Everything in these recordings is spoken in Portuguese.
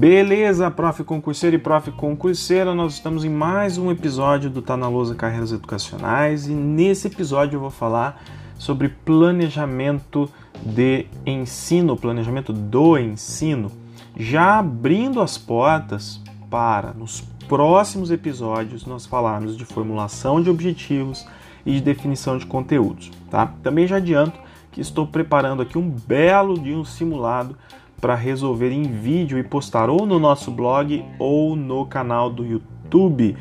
Beleza, prof. Concurseiro e prof. Concurseira, nós estamos em mais um episódio do Tá na Lousa Carreiras Educacionais e nesse episódio eu vou falar sobre planejamento de ensino, planejamento do ensino, já abrindo as portas para nos próximos episódios nós falarmos de formulação de objetivos e de definição de conteúdos, tá? Também já adianto que estou preparando aqui um belo de um simulado para resolver em vídeo e postar ou no nosso blog ou no canal do YouTube.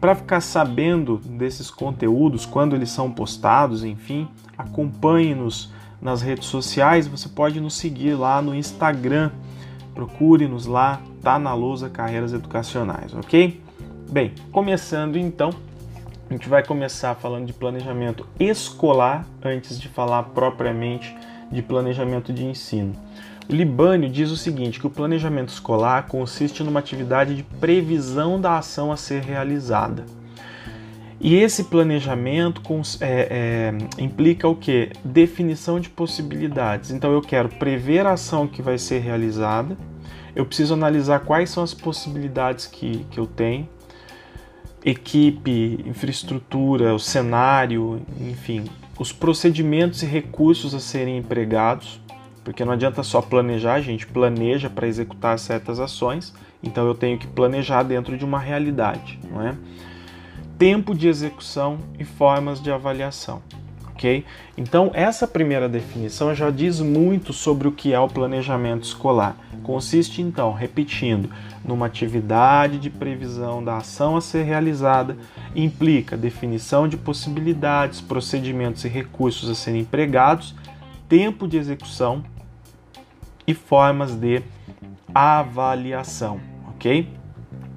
Para ficar sabendo desses conteúdos, quando eles são postados, enfim, acompanhe-nos nas redes sociais. Você pode nos seguir lá no Instagram. Procure-nos lá, tá na Lousa Carreiras Educacionais, ok? Bem, começando então, a gente vai começar falando de planejamento escolar antes de falar propriamente de planejamento de ensino. O Libânio diz o seguinte, que o planejamento escolar consiste numa atividade de previsão da ação a ser realizada. E esse planejamento é, é, implica o que? Definição de possibilidades. Então eu quero prever a ação que vai ser realizada, eu preciso analisar quais são as possibilidades que, que eu tenho, equipe, infraestrutura, o cenário, enfim, os procedimentos e recursos a serem empregados porque não adianta só planejar, a gente planeja para executar certas ações, então eu tenho que planejar dentro de uma realidade, não é? Tempo de execução e formas de avaliação, ok? Então essa primeira definição já diz muito sobre o que é o planejamento escolar. Consiste então, repetindo, numa atividade de previsão da ação a ser realizada, implica definição de possibilidades, procedimentos e recursos a serem empregados tempo de execução e formas de avaliação, ok?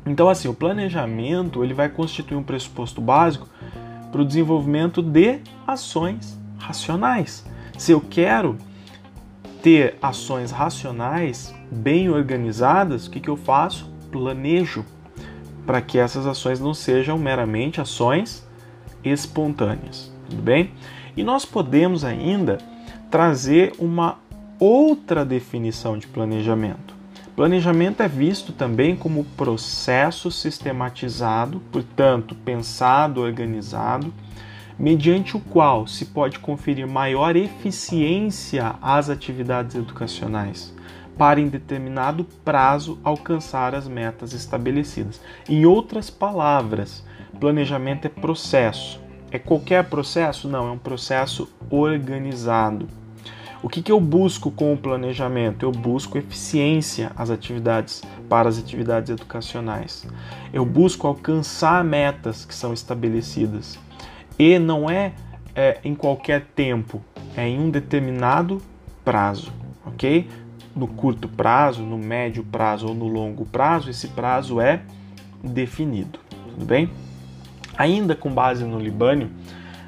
Então, assim, o planejamento ele vai constituir um pressuposto básico para o desenvolvimento de ações racionais. Se eu quero ter ações racionais bem organizadas, o que, que eu faço? Planejo para que essas ações não sejam meramente ações espontâneas, tudo bem? E nós podemos ainda trazer uma outra definição de planejamento. Planejamento é visto também como processo sistematizado, portanto, pensado, organizado, mediante o qual se pode conferir maior eficiência às atividades educacionais, para em determinado prazo alcançar as metas estabelecidas. Em outras palavras, planejamento é processo. É qualquer processo? Não, é um processo organizado. O que, que eu busco com o planejamento? Eu busco eficiência às atividades para as atividades educacionais. Eu busco alcançar metas que são estabelecidas. E não é, é em qualquer tempo, é em um determinado prazo, ok? No curto prazo, no médio prazo ou no longo prazo, esse prazo é definido, tudo bem? Ainda com base no Libânio,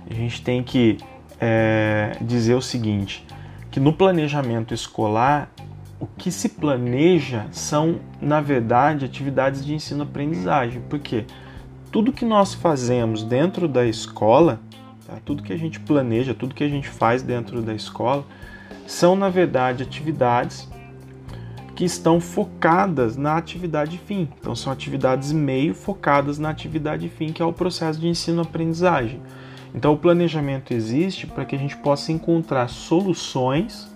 a gente tem que é, dizer o seguinte: que no planejamento escolar, o que se planeja são, na verdade, atividades de ensino-aprendizagem. Porque tudo que nós fazemos dentro da escola, tá? tudo que a gente planeja, tudo que a gente faz dentro da escola, são, na verdade, atividades que estão focadas na atividade fim. Então, são atividades meio focadas na atividade fim, que é o processo de ensino-aprendizagem. Então, o planejamento existe para que a gente possa encontrar soluções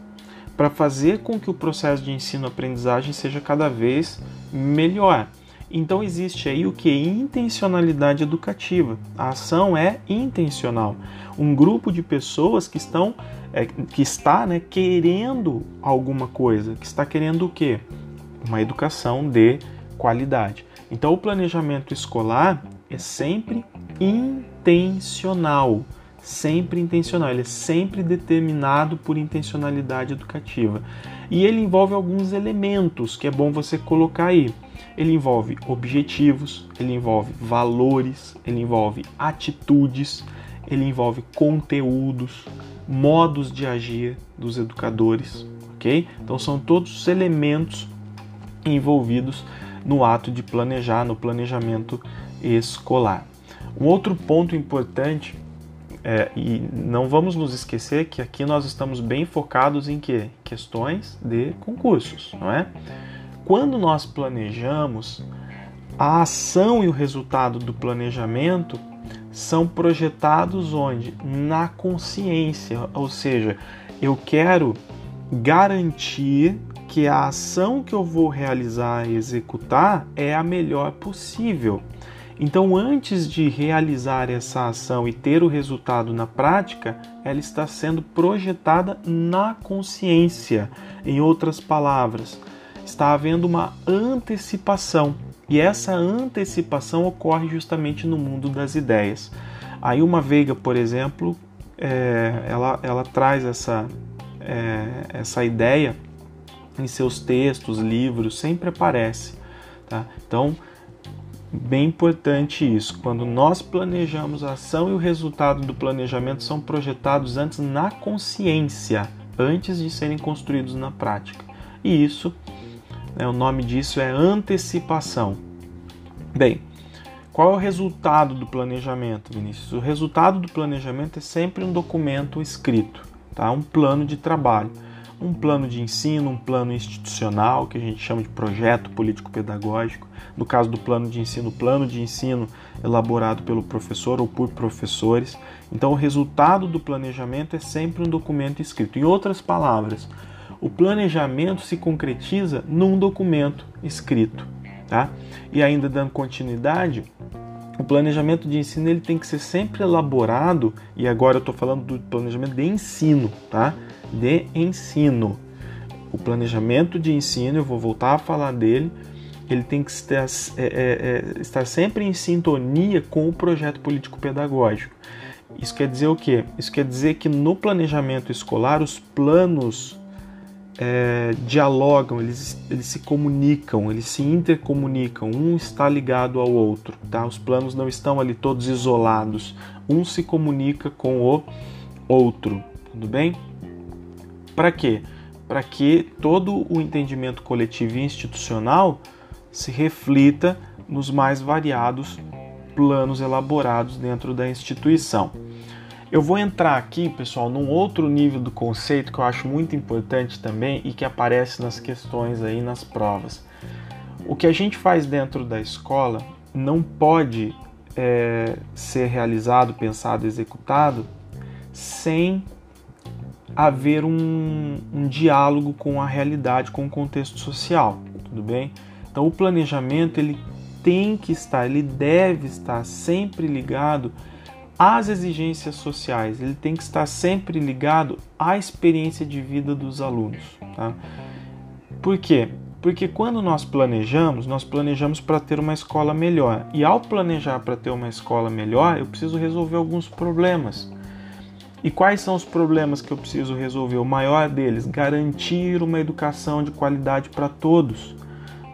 para fazer com que o processo de ensino-aprendizagem seja cada vez melhor. Então, existe aí o que? Intencionalidade educativa. A ação é intencional. Um grupo de pessoas que estão é, que está né, querendo alguma coisa, que está querendo o quê? Uma educação de qualidade. Então, o planejamento escolar é sempre intencional, sempre intencional, ele é sempre determinado por intencionalidade educativa. E ele envolve alguns elementos que é bom você colocar aí. Ele envolve objetivos, ele envolve valores, ele envolve atitudes, ele envolve conteúdos, modos de agir dos educadores, ok? Então são todos os elementos envolvidos no ato de planejar, no planejamento escolar. Um outro ponto importante É, e não vamos nos esquecer que aqui nós estamos bem focados em que? Questões de concursos, não é? Quando nós planejamos, a ação e o resultado do planejamento são projetados onde? Na consciência, ou seja, eu quero garantir que a ação que eu vou realizar e executar é a melhor possível. Então, antes de realizar essa ação e ter o resultado na prática, ela está sendo projetada na consciência. Em outras palavras, está havendo uma antecipação. E essa antecipação ocorre justamente no mundo das ideias. Aí uma Veiga, por exemplo, é, ela, ela traz essa, é, essa ideia em seus textos, livros, sempre aparece. Tá? Então, Bem importante isso. Quando nós planejamos a ação e o resultado do planejamento são projetados antes na consciência, antes de serem construídos na prática. E isso, né, o nome disso é antecipação. Bem, qual é o resultado do planejamento, Vinícius? O resultado do planejamento é sempre um documento escrito, tá? um plano de trabalho um plano de ensino, um plano institucional, que a gente chama de projeto político-pedagógico. No caso do plano de ensino, plano de ensino elaborado pelo professor ou por professores. Então, o resultado do planejamento é sempre um documento escrito. Em outras palavras, o planejamento se concretiza num documento escrito. Tá? E ainda dando continuidade, o planejamento de ensino ele tem que ser sempre elaborado, e agora eu estou falando do planejamento de ensino, tá? De ensino. O planejamento de ensino, eu vou voltar a falar dele, ele tem que estar, é, é, é, estar sempre em sintonia com o projeto político-pedagógico. Isso quer dizer o quê? Isso quer dizer que no planejamento escolar, os planos é, dialogam, eles, eles se comunicam, eles se intercomunicam, um está ligado ao outro, tá? Os planos não estão ali todos isolados, um se comunica com o outro, tudo bem? Para quê? Para que todo o entendimento coletivo e institucional se reflita nos mais variados planos elaborados dentro da instituição. Eu vou entrar aqui, pessoal, num outro nível do conceito que eu acho muito importante também e que aparece nas questões aí nas provas. O que a gente faz dentro da escola não pode é, ser realizado, pensado, executado sem haver um, um diálogo com a realidade, com o contexto social, tudo bem? Então o planejamento ele tem que estar, ele deve estar sempre ligado às exigências sociais, ele tem que estar sempre ligado à experiência de vida dos alunos. Tá? Por quê? Porque quando nós planejamos, nós planejamos para ter uma escola melhor. E ao planejar para ter uma escola melhor, eu preciso resolver alguns problemas. E quais são os problemas que eu preciso resolver? O maior deles, garantir uma educação de qualidade para todos.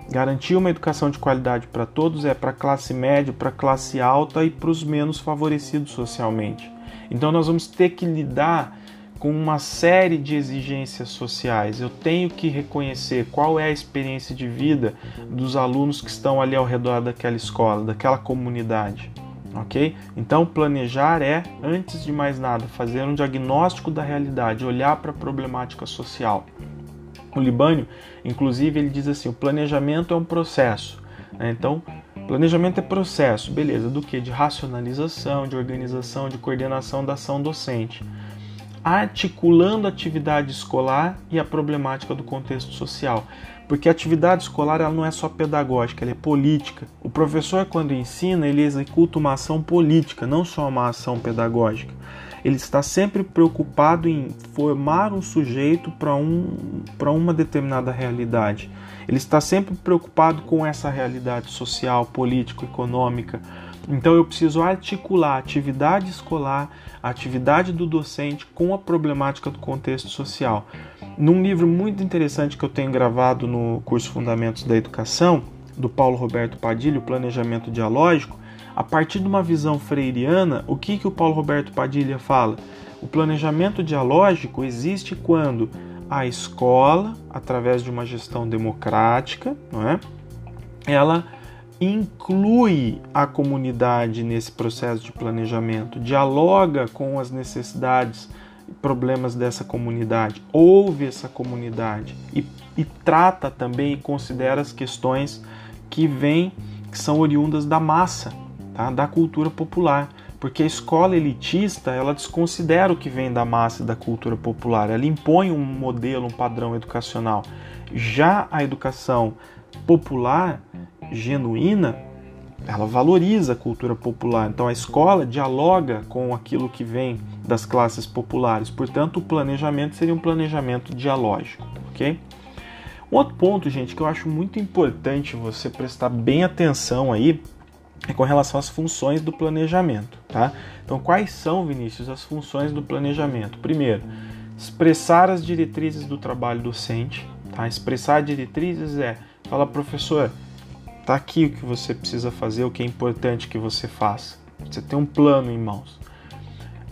Garantir uma educação de qualidade para todos é para a classe média, para a classe alta e para os menos favorecidos socialmente. Então nós vamos ter que lidar com uma série de exigências sociais. Eu tenho que reconhecer qual é a experiência de vida dos alunos que estão ali ao redor daquela escola, daquela comunidade. Ok? Então, planejar é, antes de mais nada, fazer um diagnóstico da realidade, olhar para a problemática social. O Libânio, inclusive, ele diz assim: o planejamento é um processo. Né? Então, planejamento é processo, beleza, do que? De racionalização, de organização, de coordenação da ação docente, articulando a atividade escolar e a problemática do contexto social. Porque a atividade escolar ela não é só pedagógica, ela é política. O professor, quando ensina, ele executa uma ação política, não só uma ação pedagógica ele está sempre preocupado em formar um sujeito para um, uma determinada realidade. Ele está sempre preocupado com essa realidade social, político, econômica. Então eu preciso articular a atividade escolar, a atividade do docente com a problemática do contexto social. Num livro muito interessante que eu tenho gravado no curso Fundamentos da Educação, do Paulo Roberto Padilha, o Planejamento Dialógico, a partir de uma visão freiriana, o que, que o Paulo Roberto Padilha fala? O planejamento dialógico existe quando a escola, através de uma gestão democrática, não é? ela inclui a comunidade nesse processo de planejamento, dialoga com as necessidades e problemas dessa comunidade, ouve essa comunidade e, e trata também e considera as questões que vêm, que são oriundas da massa, tá? da cultura popular. Porque a escola elitista ela desconsidera o que vem da massa e da cultura popular, ela impõe um modelo, um padrão educacional. Já a educação popular, genuína, ela valoriza a cultura popular. Então a escola dialoga com aquilo que vem das classes populares. Portanto, o planejamento seria um planejamento dialógico, ok? Um outro ponto, gente, que eu acho muito importante você prestar bem atenção aí é com relação às funções do planejamento, tá? Então, quais são, Vinícius, as funções do planejamento? Primeiro, expressar as diretrizes do trabalho docente, tá? Expressar diretrizes é, fala professor, tá aqui o que você precisa fazer, o que é importante que você faça. Você tem um plano em mãos.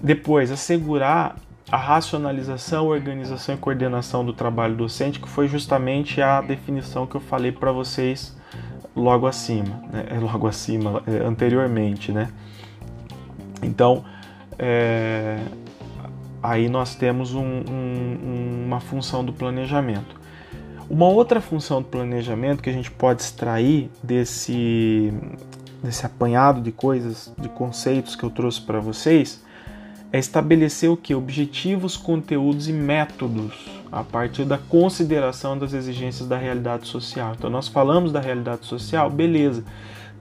Depois, assegurar a racionalização, organização e coordenação do trabalho docente, que foi justamente a definição que eu falei para vocês logo acima, né? É, logo acima, é, anteriormente, né? Então, é, aí nós temos um, um, uma função do planejamento. Uma outra função do planejamento que a gente pode extrair desse, desse apanhado de coisas, de conceitos que eu trouxe para vocês, é estabelecer o que? Objetivos, conteúdos e métodos a partir da consideração das exigências da realidade social. Então, nós falamos da realidade social, beleza.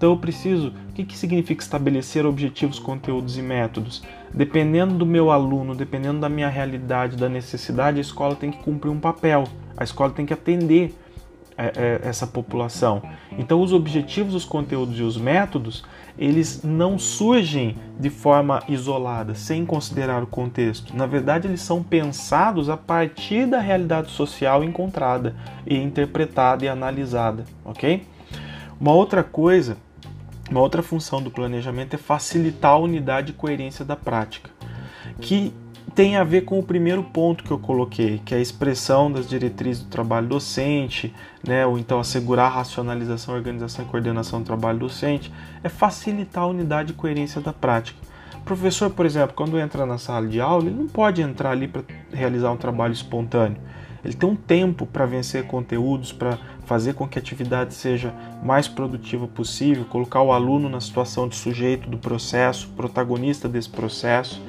Então, eu preciso. O que, que significa estabelecer objetivos, conteúdos e métodos? Dependendo do meu aluno, dependendo da minha realidade, da necessidade, a escola tem que cumprir um papel. A escola tem que atender é, é, essa população. Então, os objetivos, os conteúdos e os métodos, eles não surgem de forma isolada, sem considerar o contexto. Na verdade, eles são pensados a partir da realidade social encontrada e interpretada e analisada, ok? Uma outra coisa, uma outra função do planejamento é facilitar a unidade e coerência da prática, que tem a ver com o primeiro ponto que eu coloquei, que é a expressão das diretrizes do trabalho docente, né, ou então assegurar a racionalização, organização e coordenação do trabalho docente, é facilitar a unidade e coerência da prática. O professor, por exemplo, quando entra na sala de aula, ele não pode entrar ali para realizar um trabalho espontâneo. Ele tem um tempo para vencer conteúdos, para fazer com que a atividade seja mais produtiva possível, colocar o aluno na situação de sujeito do processo, protagonista desse processo.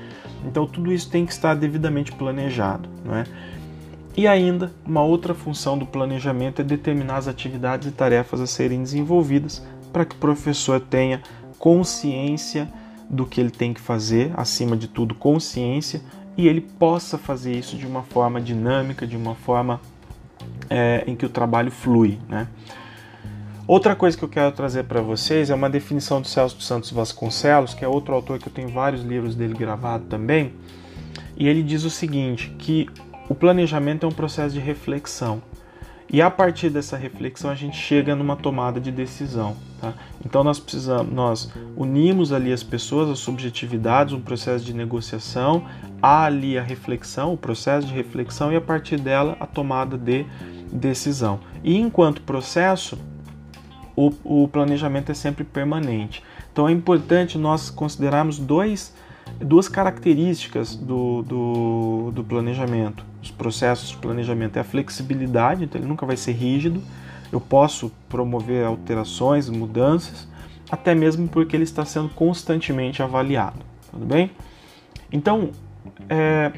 Então tudo isso tem que estar devidamente planejado, não é? E ainda, uma outra função do planejamento é determinar as atividades e tarefas a serem desenvolvidas para que o professor tenha consciência do que ele tem que fazer, acima de tudo, consciência, e ele possa fazer isso de uma forma dinâmica, de uma forma é, em que o trabalho flui. Né? Outra coisa que eu quero trazer para vocês é uma definição do Celso dos Santos Vasconcelos, que é outro autor que eu tenho vários livros dele gravado também, e ele diz o seguinte, que o planejamento é um processo de reflexão. E a partir dessa reflexão a gente chega numa tomada de decisão. Tá? Então nós precisamos, nós unimos ali as pessoas, as subjetividades, um processo de negociação, há ali a reflexão, o processo de reflexão e a partir dela a tomada de decisão. E enquanto processo, o, o planejamento é sempre permanente. Então é importante nós considerarmos dois, duas características do, do, do planejamento, os processos de planejamento. É a flexibilidade, então ele nunca vai ser rígido. Eu posso promover alterações, mudanças, até mesmo porque ele está sendo constantemente avaliado. Tudo bem? Então, é,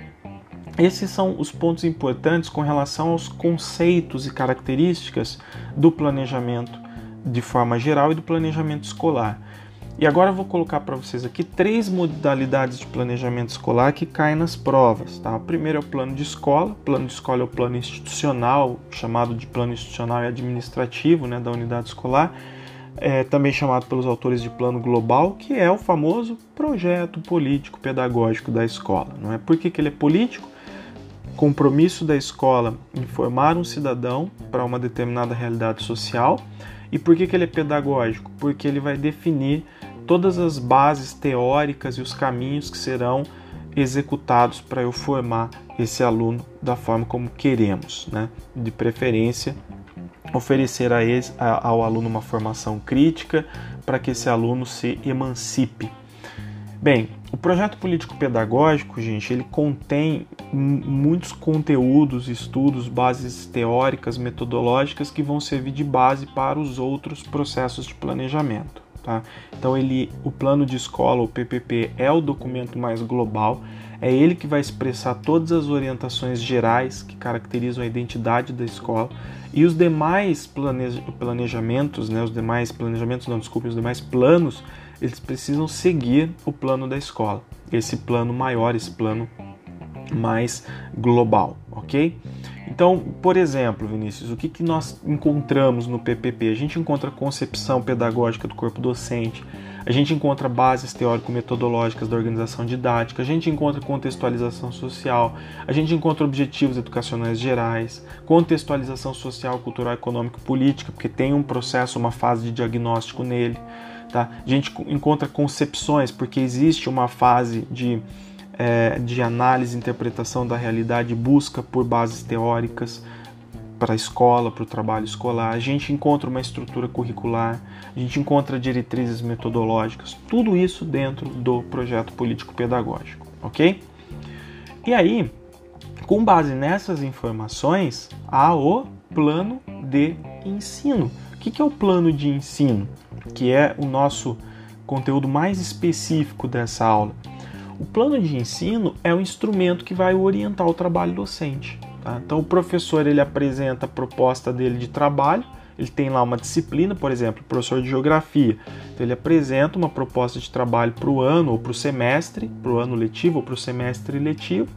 esses são os pontos importantes com relação aos conceitos e características do planejamento de forma geral e do planejamento escolar. E agora eu vou colocar para vocês aqui três modalidades de planejamento escolar que caem nas provas. Tá? O primeiro é o plano de escola. O plano de escola é o plano institucional, chamado de plano institucional e administrativo né, da unidade escolar, é, também chamado pelos autores de plano global, que é o famoso projeto político pedagógico da escola. Não é? Por que, que ele é político? Compromisso da escola em formar um cidadão para uma determinada realidade social e por que, que ele é pedagógico? Porque ele vai definir todas as bases teóricas e os caminhos que serão executados para eu formar esse aluno da forma como queremos, né? De preferência oferecer a a, ao aluno uma formação crítica para que esse aluno se emancipe. Bem, o projeto político-pedagógico, gente, ele contém muitos conteúdos, estudos, bases teóricas, metodológicas que vão servir de base para os outros processos de planejamento. Tá? Então, ele, o plano de escola, o PPP, é o documento mais global, é ele que vai expressar todas as orientações gerais que caracterizam a identidade da escola. E os demais planejamentos, né, os demais planejamentos, não, desculpe, os demais planos, eles precisam seguir o plano da escola, esse plano maior, esse plano mais global, ok? Então, por exemplo, Vinícius, o que, que nós encontramos no PPP? A gente encontra concepção pedagógica do corpo docente, a gente encontra bases teórico-metodológicas da organização didática, a gente encontra contextualização social, a gente encontra objetivos educacionais gerais, contextualização social, cultural, econômico, política, porque tem um processo, uma fase de diagnóstico nele. Tá? A gente encontra concepções, porque existe uma fase de, é, de análise e interpretação da realidade, busca por bases teóricas para a escola, para o trabalho escolar. A gente encontra uma estrutura curricular, a gente encontra diretrizes metodológicas, tudo isso dentro do projeto político-pedagógico, ok? E aí, com base nessas informações, há o plano de ensino. O que é o plano de ensino? Que é o nosso conteúdo mais específico dessa aula. O plano de ensino é o instrumento que vai orientar o trabalho docente. Tá? Então o professor ele apresenta a proposta dele de trabalho, ele tem lá uma disciplina, por exemplo, professor de geografia. Então ele apresenta uma proposta de trabalho para o ano ou para o semestre, para o ano letivo ou para o semestre letivo.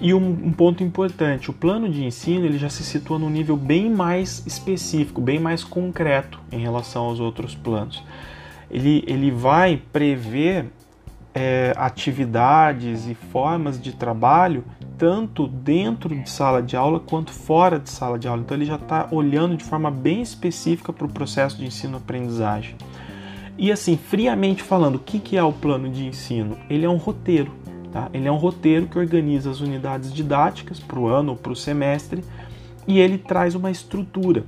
E um, um, ponto importante, o plano de ensino ele já se situa num nível bem mais específico, bem mais concreto em relação aos outros planos. Ele, ele vai prever é, atividades e formas de trabalho tanto dentro de sala de aula quanto fora de sala de aula. Então ele já está olhando de forma bem específica para o processo de ensino-aprendizagem. E assim, friamente falando, o que, que é o plano de ensino? Ele é um roteiro. Tá? Ele é um roteiro que organiza as unidades didáticas para o ano ou para o semestre e ele traz uma estrutura.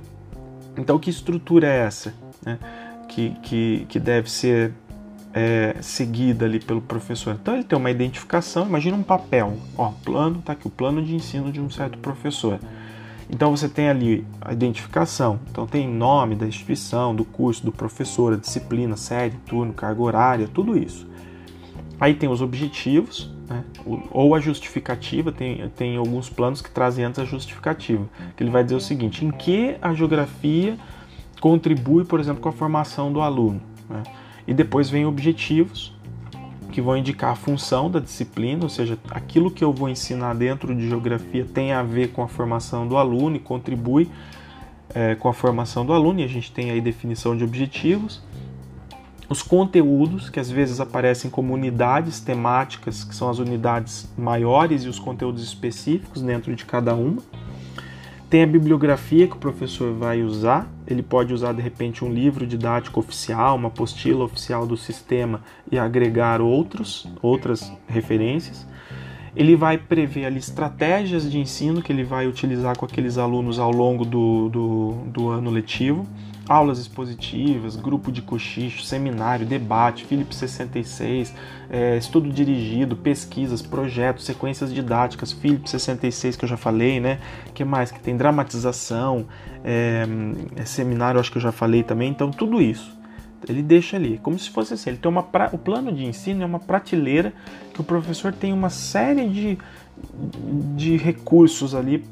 Então, que estrutura é essa? Né? Que, que, que deve ser é, seguida ali pelo professor. Então ele tem uma identificação, imagina um papel, ó, plano, tá aqui o plano de ensino de um certo professor. Então você tem ali a identificação, então tem nome da instituição, do curso, do professor, a disciplina, série, turno, carga horária, tudo isso. Aí tem os objetivos, né? ou a justificativa, tem, tem alguns planos que trazem antes a justificativa, que ele vai dizer o seguinte, em que a geografia contribui, por exemplo, com a formação do aluno. Né? E depois vem objetivos, que vão indicar a função da disciplina, ou seja, aquilo que eu vou ensinar dentro de geografia tem a ver com a formação do aluno e contribui é, com a formação do aluno, e a gente tem aí definição de objetivos. Os conteúdos, que às vezes aparecem como unidades temáticas, que são as unidades maiores e os conteúdos específicos dentro de cada uma. Tem a bibliografia que o professor vai usar. Ele pode usar de repente um livro didático oficial, uma apostila oficial do sistema e agregar outros, outras referências. Ele vai prever ali estratégias de ensino que ele vai utilizar com aqueles alunos ao longo do, do, do ano letivo aulas expositivas, grupo de cochicho, seminário, debate, Philips 66, é, estudo dirigido, pesquisas, projetos, sequências didáticas, Philips 66 que eu já falei, né? que mais? Que tem dramatização, é, é, seminário, acho que eu já falei também. Então, tudo isso ele deixa ali, como se fosse assim. Ele tem uma pra... o plano de ensino é uma prateleira que o professor tem uma série de, de recursos ali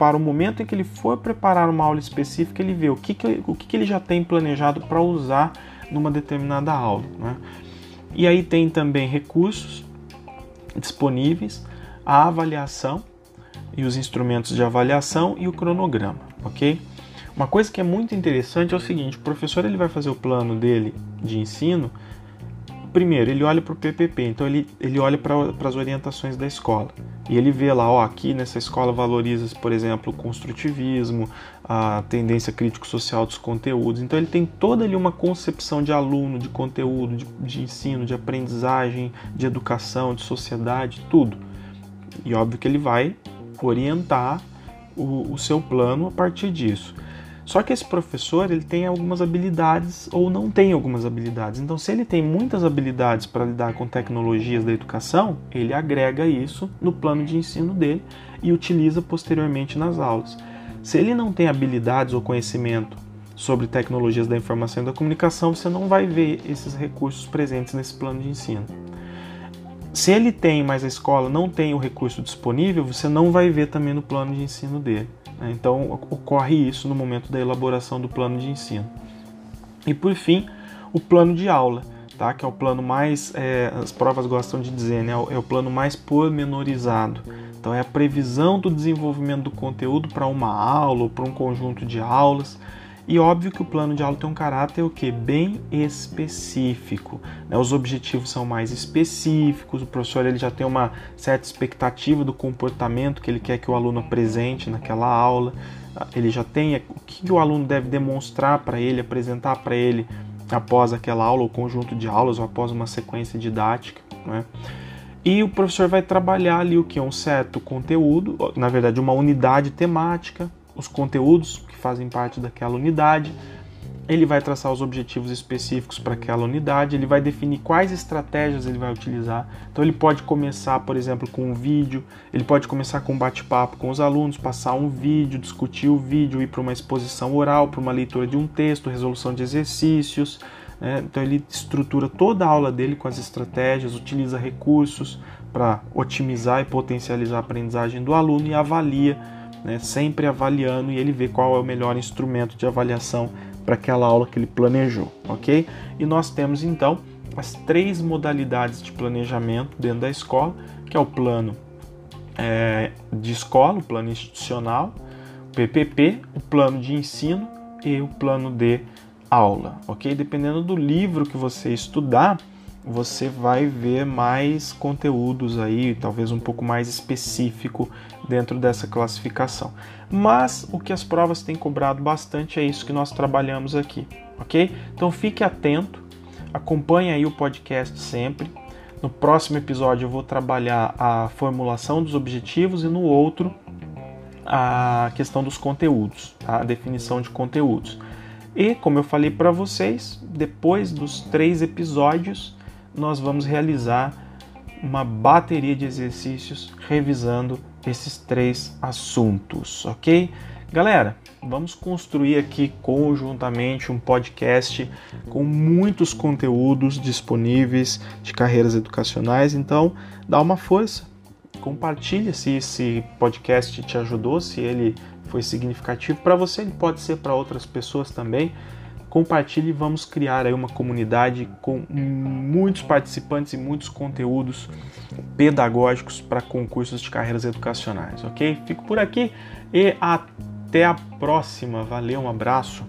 para o momento em que ele for preparar uma aula específica, ele vê o que, que, o que, que ele já tem planejado para usar numa determinada aula. Né? E aí tem também recursos disponíveis, a avaliação e os instrumentos de avaliação e o cronograma, ok? Uma coisa que é muito interessante é o seguinte: o professor ele vai fazer o plano dele de ensino primeiro, ele olha para o PPP, então ele, ele olha para as orientações da escola. E ele vê lá, ó, aqui nessa escola valoriza, por exemplo, o construtivismo, a tendência crítico-social dos conteúdos. Então ele tem toda ali uma concepção de aluno, de conteúdo, de, de ensino, de aprendizagem, de educação, de sociedade, tudo. E óbvio que ele vai orientar o, o seu plano a partir disso. Só que esse professor ele tem algumas habilidades ou não tem algumas habilidades. Então, se ele tem muitas habilidades para lidar com tecnologias da educação, ele agrega isso no plano de ensino dele e utiliza posteriormente nas aulas. Se ele não tem habilidades ou conhecimento sobre tecnologias da informação e da comunicação, você não vai ver esses recursos presentes nesse plano de ensino. Se ele tem, mas a escola não tem o recurso disponível, você não vai ver também no plano de ensino dele. Né? Então ocorre isso no momento da elaboração do plano de ensino. E por fim, o plano de aula, tá? que é o plano mais, é, as provas gostam de dizer, né? é o plano mais pormenorizado. Então é a previsão do desenvolvimento do conteúdo para uma aula ou para um conjunto de aulas e óbvio que o plano de aula tem um caráter o que bem específico. Né? Os objetivos são mais específicos. O professor ele já tem uma certa expectativa do comportamento que ele quer que o aluno apresente naquela aula. Ele já tem o que o aluno deve demonstrar para ele, apresentar para ele após aquela aula, ou conjunto de aulas, ou após uma sequência didática. Né? E o professor vai trabalhar ali o que? Um certo conteúdo, na verdade, uma unidade temática, os conteúdos fazem parte daquela unidade. Ele vai traçar os objetivos específicos para aquela unidade, ele vai definir quais estratégias ele vai utilizar. Então ele pode começar, por exemplo, com um vídeo, ele pode começar com um bate-papo com os alunos, passar um vídeo, discutir o vídeo, ir para uma exposição oral, para uma leitura de um texto, resolução de exercícios. Né? Então ele estrutura toda a aula dele com as estratégias, utiliza recursos para otimizar e potencializar a aprendizagem do aluno e avalia né, sempre avaliando e ele vê qual é o melhor instrumento de avaliação para aquela aula que ele planejou, ok? E nós temos então as três modalidades de planejamento dentro da escola, que é o plano é, de escola, o plano institucional, o PPP, o plano de ensino e o plano de aula, ok? Dependendo do livro que você estudar, você vai ver mais conteúdos aí, talvez um pouco mais específico dentro dessa classificação. Mas o que as provas têm cobrado bastante é isso que nós trabalhamos aqui, ok? Então fique atento, acompanhe aí o podcast sempre. No próximo episódio eu vou trabalhar a formulação dos objetivos e no outro a questão dos conteúdos, tá? a definição de conteúdos. E como eu falei para vocês, depois dos três episódios nós vamos realizar uma bateria de exercícios revisando esses três assuntos, ok? Galera, vamos construir aqui conjuntamente um podcast com muitos conteúdos disponíveis de carreiras educacionais, então dá uma força, compartilha se esse podcast te ajudou, se ele foi significativo para você, ele pode ser para outras pessoas também compartilhe e vamos criar aí uma comunidade com muitos participantes e muitos conteúdos pedagógicos para concursos de carreiras educacionais, ok? Fico por aqui e até a próxima. Valeu, um abraço.